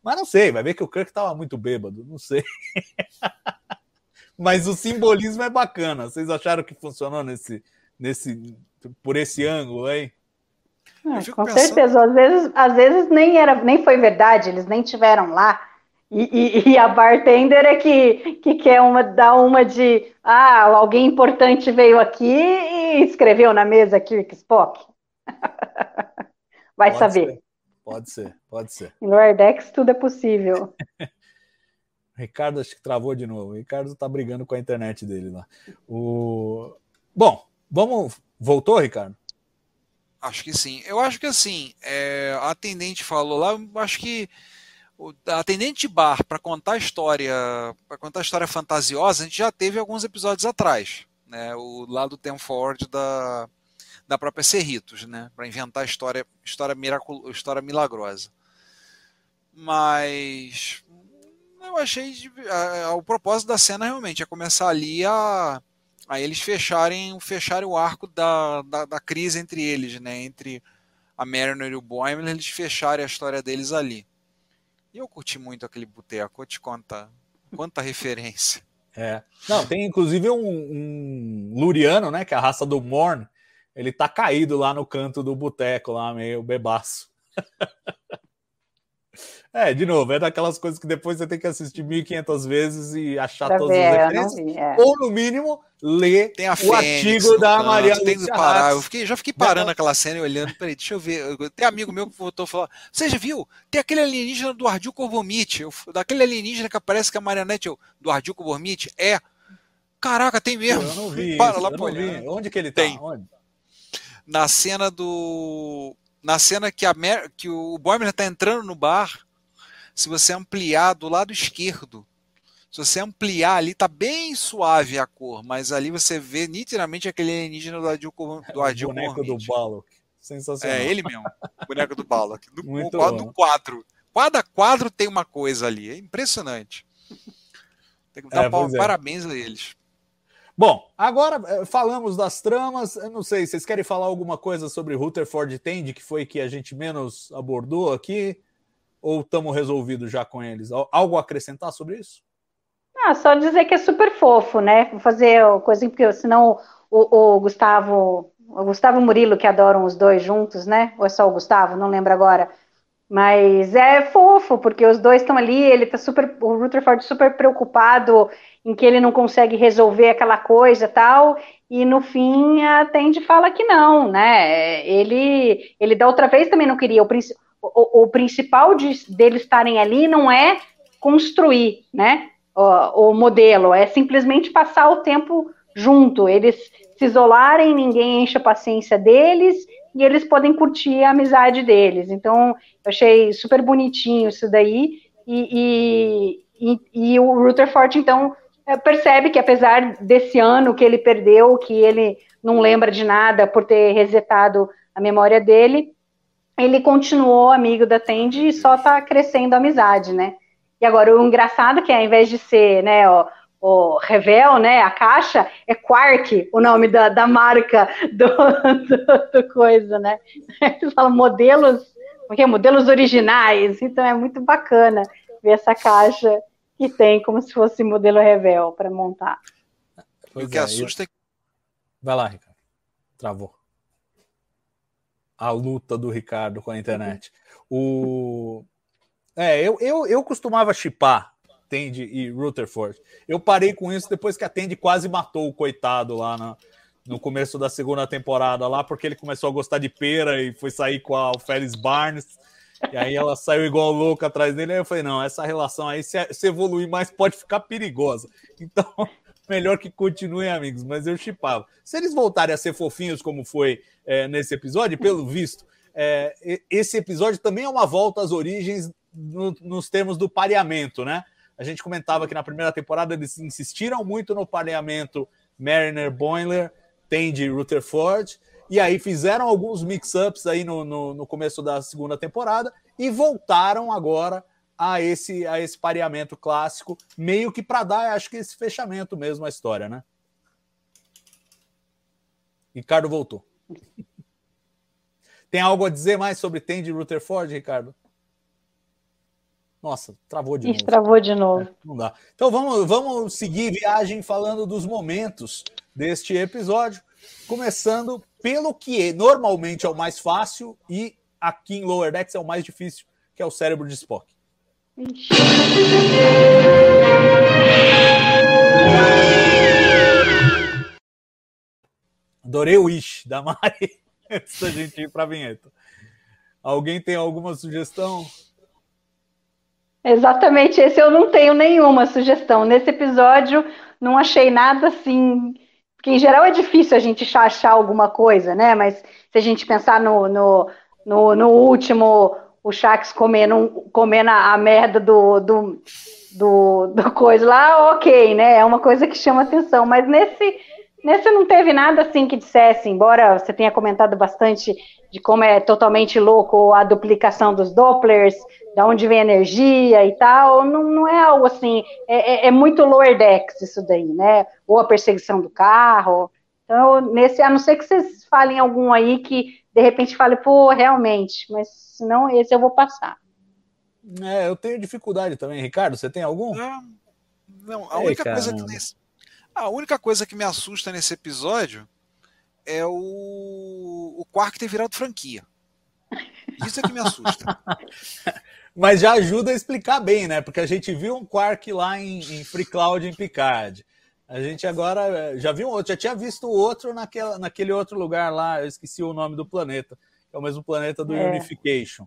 Mas não sei, vai ver que o Kirk estava muito bêbado, não sei. Mas o simbolismo é bacana. Vocês acharam que funcionou nesse, nesse, por esse ângulo aí? É, com pensando... certeza. Às vezes, às vezes nem, era, nem foi verdade, eles nem tiveram lá. E, e, e, a bartender é que, que quer uma, dar uma de ah, alguém importante veio aqui e escreveu na mesa Kirk Spock. Vai pode saber. Ser. Pode ser, pode ser. Em Lordex tudo é possível. Ricardo acho que travou de novo. O Ricardo tá brigando com a internet dele lá. O... Bom, vamos. Voltou, Ricardo? Acho que sim. Eu acho que assim, é, a atendente falou lá, acho que o atendente de bar para contar a história, para contar história fantasiosa, a gente já teve alguns episódios atrás, né? O lado Tem Forward da da própria Cerritos, né? Para inventar história, história, história milagrosa. Mas eu achei o propósito da cena realmente é começar ali a, a eles fecharem, fecharem o arco da, da, da, crise entre eles, né? Entre a Mariner e o Boimler, eles fecharem a história deles ali. E eu curti muito aquele boteco, vou te contar. Quanta referência. É. Não, tem inclusive um, um Luriano, né? Que é a raça do Morn, ele tá caído lá no canto do boteco, lá meio bebaço. é, de novo, é daquelas coisas que depois você tem que assistir 1500 vezes e achar pra todas ver, as referências. é. Ou, no mínimo, ler Tem a o Fênix artigo da canto, Maria tem que parar. Eu fiquei, já fiquei parando aquela cena e olhando. Peraí, deixa eu ver. Tem amigo meu que voltou a falar. Você já viu? Tem aquele alienígena do Ardil Corvomite. Eu, daquele alienígena que aparece que a marionete eu, do Ardil Corvomite é. Caraca, tem mesmo. Eu não vi. Para isso, lá eu. Onde que ele tá? Tem. Onde? Na cena do. Na cena que, a Mer, que o Boimler tá entrando no bar. Se você ampliar do lado esquerdo, se você ampliar ali, tá bem suave a cor, mas ali você vê nitidamente aquele alienígena do Ardil, Cor- do O Ardil boneco do. Balok. Sensacional. É ele mesmo, o boneco do Balak. No, Muito quadro, quadro. Cada quadro tem uma coisa ali. É impressionante. Tem que dar É, é. parabéns a eles. Bom, agora eh, falamos das tramas. Eu não sei, vocês querem falar alguma coisa sobre Rutherford Tende, que foi que a gente menos abordou aqui? Ou estamos resolvidos já com eles? Al- Algo a acrescentar sobre isso? Ah, só dizer que é super fofo, né? Vou fazer o coisinha, porque senão o, o Gustavo, o Gustavo Murilo, que adoram os dois juntos, né? Ou é só o Gustavo, não lembro agora. Mas é fofo, porque os dois estão ali, ele tá super, o Rutherford super preocupado em que ele não consegue resolver aquela coisa tal, e no fim a Tandy fala que não, né? Ele, ele da outra vez também não queria. O, o, o principal de, deles estarem ali não é construir, né? O, o modelo, é simplesmente passar o tempo junto. Eles se isolarem, ninguém enche a paciência deles e eles podem curtir a amizade deles. Então, eu achei super bonitinho isso daí. E, e, e, e o Rutherford, então, percebe que apesar desse ano que ele perdeu, que ele não lembra de nada por ter resetado a memória dele, ele continuou amigo da Tandy e só tá crescendo a amizade, né? E agora, o engraçado é que ao invés de ser, né, o Revel, né, a caixa, é Quark, o nome da, da marca do, do, do coisa, né? Eles falam modelos, como que é? modelos originais, então é muito bacana ver essa caixa que tem como se fosse modelo Revel para montar. Pois o que é, assusta é que Vai lá, Ricardo. Travou. A luta do Ricardo com a internet. O... É, eu, eu, eu costumava chipar Tandy e Rutherford. Eu parei com isso depois que a Tandy quase matou o coitado lá na- no começo da segunda temporada, lá porque ele começou a gostar de pera e foi sair com a Félix Barnes. E aí ela saiu igual louca atrás dele. Aí eu falei: não, essa relação aí, se, se evoluir mais, pode ficar perigosa. Então, melhor que continuem amigos, mas eu chipava. Se eles voltarem a ser fofinhos, como foi é, nesse episódio, pelo visto, é, esse episódio também é uma volta às origens no- nos termos do pareamento, né? A gente comentava que na primeira temporada eles insistiram muito no pareamento Mariner Boiler, Tandy e aí fizeram alguns mix-ups aí no, no, no começo da segunda temporada e voltaram agora a esse, a esse pareamento clássico, meio que para dar, acho que esse fechamento mesmo à história, né? Ricardo voltou. Tem algo a dizer mais sobre Tandy Rutherford, Ricardo? Nossa, travou de Ixi, novo. travou de novo. Não dá. Então vamos, vamos seguir viagem falando dos momentos deste episódio, começando pelo que normalmente é o mais fácil e aqui em Lower Decks é o mais difícil, que é o cérebro de Spock. Adorei o Ish da Mari antes da gente ir para a vinheta. Alguém tem alguma sugestão? Exatamente, esse eu não tenho nenhuma sugestão. Nesse episódio, não achei nada assim. Porque em geral é difícil a gente achar- alguma coisa, né? Mas se a gente pensar no, no, no, no último, o Shax comendo, comendo a merda do, do, do, do coisa lá, ok, né? É uma coisa que chama atenção. Mas nesse, nesse não teve nada assim que dissesse, embora você tenha comentado bastante de como é totalmente louco a duplicação dos Dopplers, da onde vem a energia e tal, não, não é algo assim, é, é- é muito lower decks isso daí, né? Ou a perseguição do carro. Então, nesse, a não ser que vocês falem algum aí que de repente fale, pô, realmente, mas senão esse eu vou passar. É, eu tenho dificuldade também. Ricardo, você tem algum? Não, não, a Ei, única coisa que caramba. nesse- a única coisa que me assusta nesse episódio é o o Quark ter virado franquia. Isso é que me assusta. Mas já ajuda a explicar bem, né? Porque a gente viu um Quark lá em, em Free Cloud em Picard. A gente agora eh, já viu um outro, já tinha visto o outro naquela, naquele outro lugar lá, eu esqueci o nome do planeta, é o mesmo planeta do É. Unification.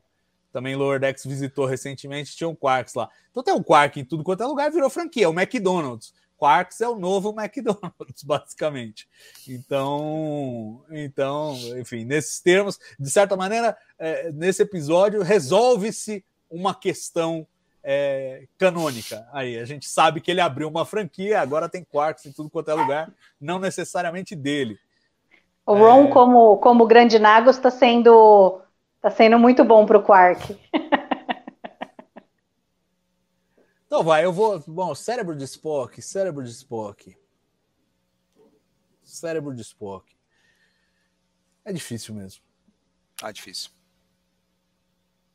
Também Lower Decks visitou recentemente, tinha um Quarks lá. Então tem um Quark em tudo quanto é lugar, virou franquia, é o McDonald's. Quarks é o novo McDonald's, basicamente. Então, então, enfim, nesses termos, de certa maneira, eh, nesse episódio, resolve-se uma questão é, canônica. Aí a gente sabe que ele abriu uma franquia, agora tem Quarks em tudo quanto é lugar, não necessariamente dele. O Ron, como, como grande Nagos, está sendo, tá sendo muito bom para o Quark. Então vai, eu vou. Bom, cérebro de Spock, cérebro de Spock. Cérebro de Spock. É difícil mesmo. Ah, difícil.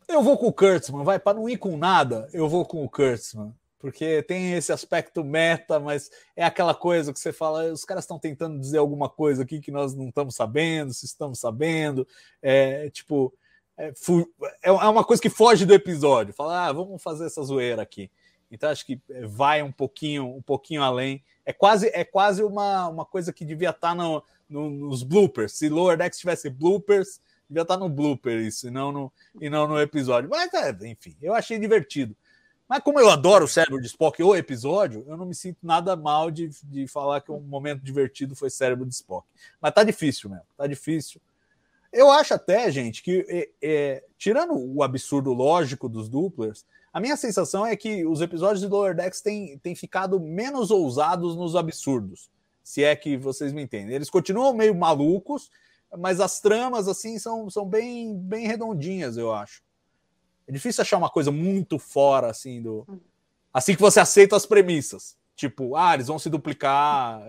Eu vou com o Kurtzman, vai, para não ir com nada, eu vou com o Kurtzman. Porque tem esse aspecto meta, mas é aquela coisa que você fala, os caras estão tentando dizer alguma coisa aqui que nós não estamos sabendo, se estamos sabendo. É tipo, é, é uma coisa que foge do episódio. Fala, ah, vamos fazer essa zoeira aqui. Então acho que vai um pouquinho, um pouquinho além. É quase, é quase uma, uma coisa que devia estar no, no, nos bloopers. Se Lower Decks tivesse bloopers, devia estar no blooper isso, e não no, e não no episódio. Mas, é, enfim, eu achei divertido. Mas como eu adoro o cérebro de Spock ou episódio, eu não me sinto nada mal de, de falar que um momento divertido foi cérebro de Spock. Mas tá difícil mesmo, tá difícil. Eu acho até, gente, que é, é, tirando o absurdo lógico dos duplers, a minha sensação é que os episódios de Lower Decks têm, têm ficado menos ousados nos absurdos, se é que vocês me entendem. Eles continuam meio malucos, mas as tramas assim são, são bem, bem redondinhas, eu acho. É difícil achar uma coisa muito fora assim do assim que você aceita as premissas. Tipo, ah, eles vão se duplicar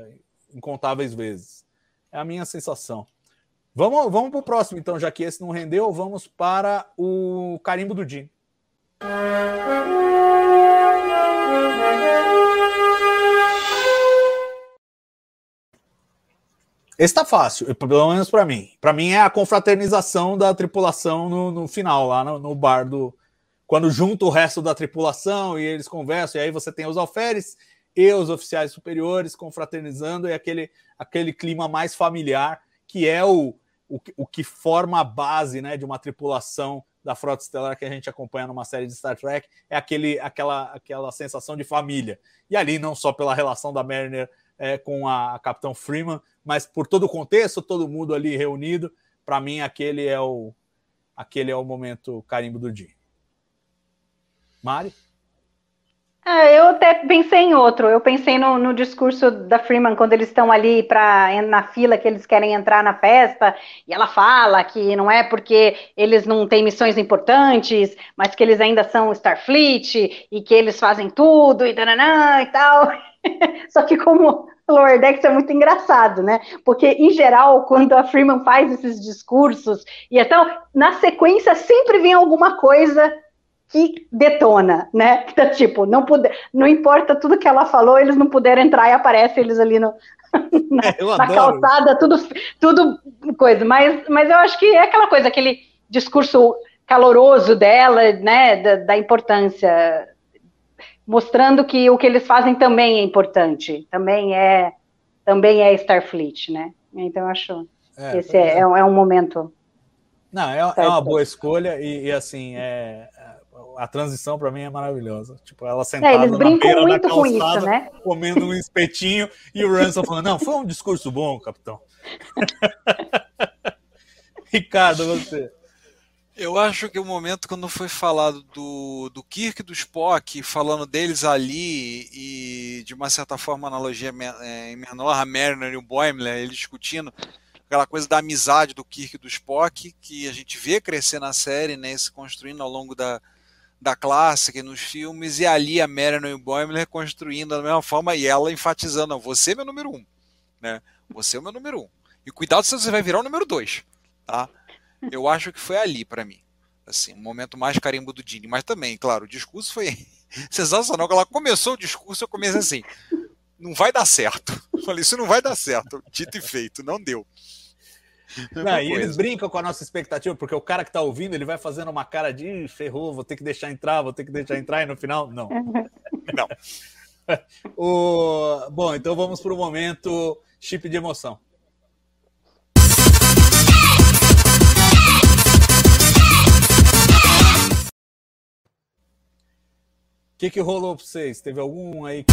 incontáveis vezes. É a minha sensação. Vamos, vamos para o próximo, então, já que esse não rendeu, vamos para o carimbo do Jim. Esse tá fácil, pelo menos para mim. Para mim é a confraternização da tripulação no, no final, lá no, no, bar do. Quando junta o resto da tripulação e eles conversam, e aí você tem os alferes e os oficiais superiores confraternizando, e aquele, aquele clima mais familiar, que é o, o, o que forma a base né, de uma tripulação da frota estelar que a gente acompanha numa série de Star Trek é aquele, aquela, aquela sensação de família. E ali, não só pela relação da Mariner é, com a, Capitão Freeman, mas por todo o contexto, todo mundo ali reunido, para mim aquele é o aquele é o momento carimbo do dia. Mari? Ah, eu até pensei em outro. Eu pensei no, no discurso da Freeman quando eles estão ali para na fila que eles querem entrar na festa e ela fala que não é porque eles não têm missões importantes, mas que eles ainda são Starfleet e que eles fazem tudo e dananã e tal. Só que como Lower Decks é muito engraçado, né? Porque, em geral, quando a Freeman faz esses discursos, e então, na sequência sempre vem alguma coisa que detona, né? Então, tipo, não, puder, não importa tudo que ela falou, eles não puderam entrar e aparece eles ali no, na, é, na calçada, tudo, tudo coisa. Mas, mas eu acho que é aquela coisa, aquele discurso caloroso dela, né? Da, da importância, mostrando que o que eles fazem também é importante, também é, também é Starfleet, né? Então eu acho é, esse é, é, é um momento. Não, é, é uma boa escolha e, e assim é a transição para mim é maravilhosa. Tipo, ela sentada é, eles brincam na beira muito da calçada, com isso, né? comendo um espetinho e o Ransom falando: "Não, foi um discurso bom, capitão". Ricardo, você. Eu acho que o momento quando foi falado do, do Kirk e do Spock, falando deles ali, e de uma certa forma, analogia é, em menor, a Mariner e o Boimler, eles discutindo aquela coisa da amizade do Kirk e do Spock, que a gente vê crescer na série, né, se construindo ao longo da, da clássica e nos filmes, e ali a Mariner e o Boimler construindo da mesma forma, e ela enfatizando, você é meu número um, né? Você é o meu número um. E cuidado se você vai virar o número dois, tá? Eu acho que foi ali para mim. Assim, um momento mais carimbo do Dini. Mas também, claro, o discurso foi sensacional. Quando ela começou o discurso, eu comecei assim: não vai dar certo. Eu falei, isso não vai dar certo. Dito e feito, não deu. Não, e eles brincam com a nossa expectativa, porque o cara que está ouvindo, ele vai fazendo uma cara de ferrou, vou ter que deixar entrar, vou ter que deixar entrar, e no final, não. Não. o... Bom, então vamos para o momento chip de emoção. O que, que rolou para vocês? Teve algum aí?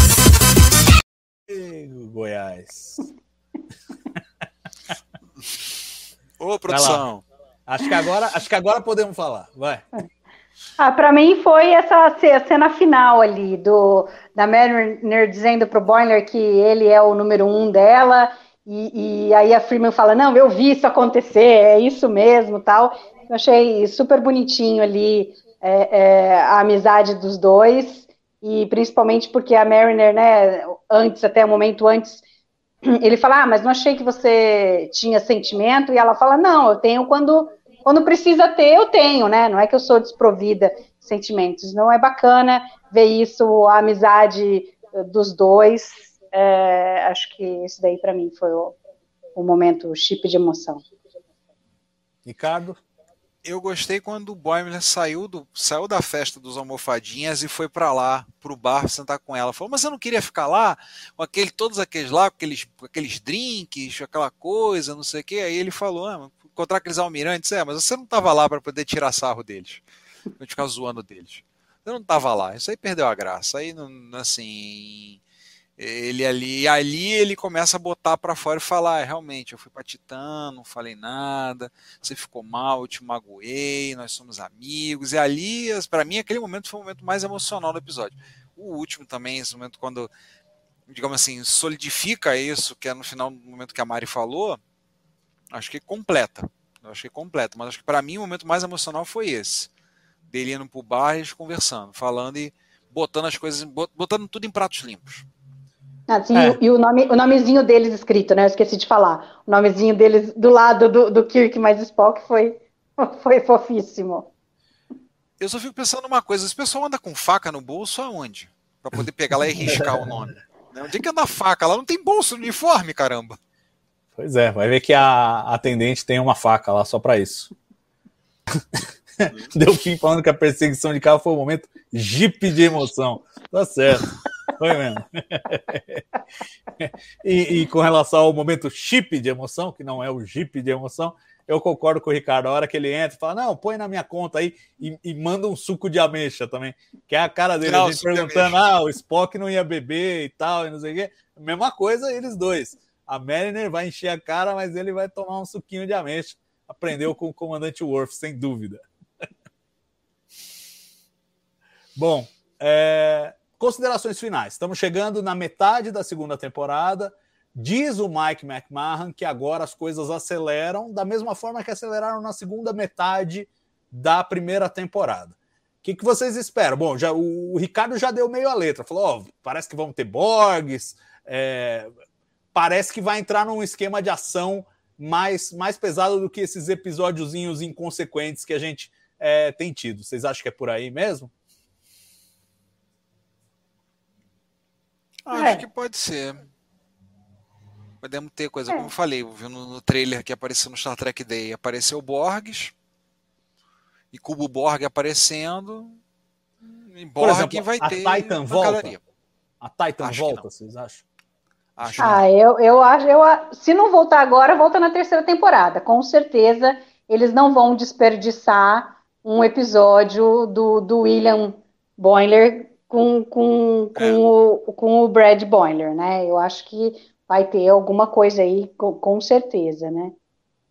Goiás. Ô, produção. Acho que agora, acho que agora podemos falar. Vai. Ah, para mim foi essa cena final ali do da Mariner dizendo pro Boiler que ele é o número um dela E, e, aí a Freeman fala, não, eu vi isso acontecer, é isso mesmo, tal. Eu achei super bonitinho ali é, é, a amizade dos dois, e principalmente porque a Mariner, né, antes, até o momento antes, ele fala, ah, mas não achei que você tinha sentimento, e ela fala, não, eu tenho quando, quando precisa ter, eu tenho, né, não é que eu sou desprovida de sentimentos, não é bacana ver isso, a amizade dos dois, é, acho que isso daí para mim foi o, o momento chip de emoção. Ricardo? Eu gostei quando o Boimler saiu, do, saiu da festa dos almofadinhas e foi para lá, pro bar, sentar com ela. Falou, mas eu não queria ficar lá, com aquele, todos aqueles lá, com aqueles, com aqueles drinks, aquela coisa, não sei o quê. Aí ele falou, ah, encontrar aqueles almirantes, é, mas você não estava lá para poder tirar sarro deles, pra ficar zoando deles. Eu não estava lá, isso aí perdeu a graça. Aí, assim, ele ali, ali ele começa a botar para fora e falar, ah, realmente, eu fui para Titã, não falei nada, você ficou mal, eu te magoei, nós somos amigos. E ali, para mim, aquele momento foi o momento mais emocional do episódio. O último também, esse momento quando, digamos assim, solidifica isso, que é no final, no momento que a Mari falou, acho que completa. Eu achei completa, mas acho que para mim o momento mais emocional foi esse. Dele indo pro bar e conversando, falando e botando as coisas, botando tudo em pratos limpos. Assim, é. E o, nome, o nomezinho deles escrito, né? Eu esqueci de falar. O nomezinho deles do lado do, do Kirk mais Spock foi, foi fofíssimo. Eu só fico pensando uma coisa: esse pessoal anda com faca no bolso aonde? Para poder pegar lá e riscar o nome. Né? Onde é que anda a faca? Lá não tem bolso no uniforme, caramba. Pois é, vai ver que a atendente tem uma faca lá só para isso. Deu fim falando que a perseguição de carro foi um momento jipe de emoção. Tá certo. Foi mesmo. e, e, com relação ao momento chip de emoção, que não é o jeep de emoção, eu concordo com o Ricardo. A hora que ele entra fala, não, põe na minha conta aí e, e, manda um suco de ameixa também. Que é a cara dele, não, a gente perguntando, ah, o Spock não ia beber e tal, e não sei o quê. Mesma coisa, eles dois. A Mariner vai encher a cara, mas ele vai tomar um suquinho de ameixa. Aprendeu com o comandante Worf, sem dúvida. Bom, é, Considerações finais. Estamos chegando na metade da segunda temporada. Diz o Mike McMahon que agora as coisas aceleram da mesma forma que aceleraram na segunda metade da primeira temporada. O que, que vocês esperam? Bom, já, o, o Ricardo já deu meio a letra. Falou: oh, parece que vão ter Borgs, é, parece que vai entrar num esquema de ação mais, mais pesado do que esses episódiozinhos inconsequentes que a gente é, tem tido. Vocês acham que é por aí mesmo? Acho é. que pode ser. Podemos ter coisa, é. como eu falei, viu no, no, trailer que apareceu no Star Trek Day, apareceu o Borgs, e Cubo Borg aparecendo, e Borg exemplo, vai a ter. A Titan volta? A Titan acho volta, vocês acham? Acho ah, eu, eu acho, eu, se não voltar agora, volta na terceira temporada. Com certeza, eles não vão desperdiçar um episódio do, do William Boiler com, com, com, é. o, com o Brad Boiler, né? Eu acho que vai ter alguma coisa aí, com, com certeza, né?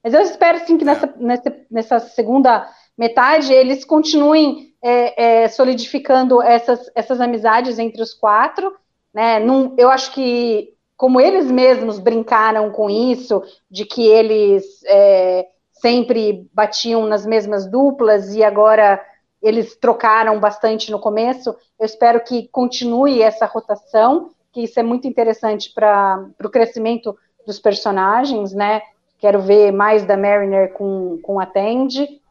Mas eu espero, sim, que nessa, é. nessa, nessa segunda metade eles continuem é, é, solidificando essas, essas amizades entre os quatro, né? Num, eu acho que, como eles mesmos brincaram com isso, de que eles é, sempre batiam nas mesmas duplas e agora eles trocaram bastante no começo. Eu espero que continue essa rotação, que isso é muito interessante para o crescimento dos personagens, né? Quero ver mais da Mariner com, com a Tandy.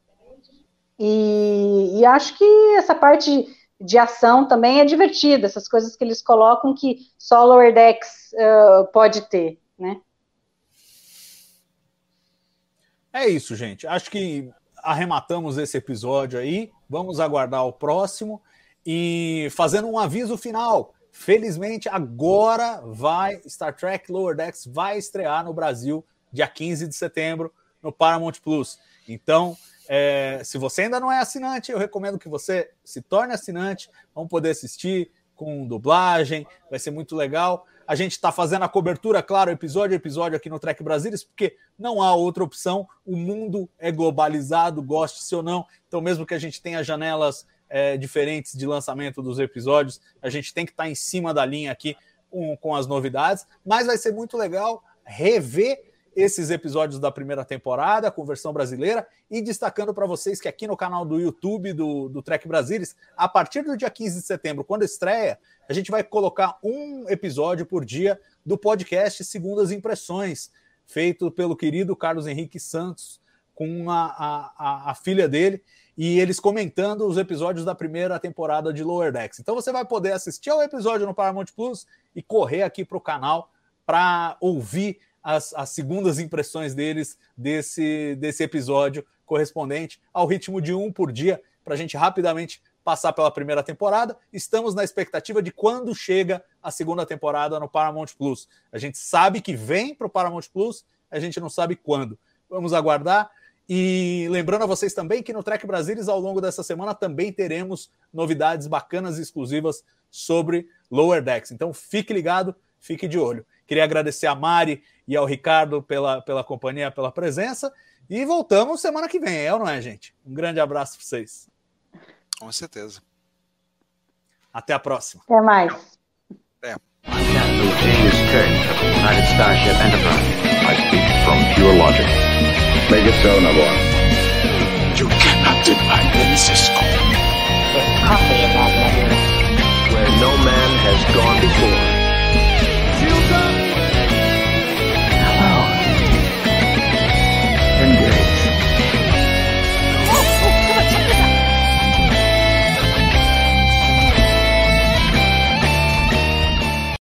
E, e acho que essa parte de ação também é divertida, essas coisas que eles colocam que só Lower Decks uh, pode ter, né? É isso, gente. Acho que arrematamos esse episódio aí. Vamos aguardar o próximo. E fazendo um aviso final. Felizmente, agora vai Star Trek Lower Decks vai estrear no Brasil dia 15 de setembro no Paramount Plus. Então, é, se você ainda não é assinante, eu recomendo que você se torne assinante. Vamos poder assistir com dublagem, vai ser muito legal. A gente está fazendo a cobertura, claro, episódio a episódio aqui no Trek Brasilis, porque não há outra opção. O mundo é globalizado, goste-se ou não. Então, mesmo que a gente tenha janelas é, diferentes de lançamento dos episódios, a gente tem que estar tá em cima da linha aqui com, com as novidades. Mas vai ser muito legal. rever esses episódios da primeira temporada com versão brasileira e destacando para vocês que aqui no canal do YouTube do, do Trek Brasilis, a partir do dia 15 de setembro, quando estreia, a gente vai colocar um episódio por dia do podcast Segundas Impressões, feito pelo querido Carlos Henrique Santos com a, a, a, filha dele e eles comentando os episódios da primeira temporada de Lower Decks. Então você vai poder assistir ao episódio no Paramount Plus e correr aqui para o canal para ouvir as, as segundas impressões deles desse, desse episódio correspondente ao ritmo de um por dia, para a gente rapidamente passar pela primeira temporada. Estamos na expectativa de quando chega a segunda temporada no Paramount Plus. A gente sabe que vem para o Paramount Plus, a gente não sabe quando. Vamos aguardar. E lembrando a vocês também que no Trek Brasilis, ao longo dessa semana, também teremos novidades bacanas e exclusivas sobre Lower Decks. Então fique ligado, fique de olho. Queria agradecer a Mari e ao Ricardo pela, pela companhia, pela presença. E voltamos semana que vem, é ou não é, gente? Um grande abraço para vocês. Com certeza. Até a próxima. Até mais. You cannot deny Where no man has gone before.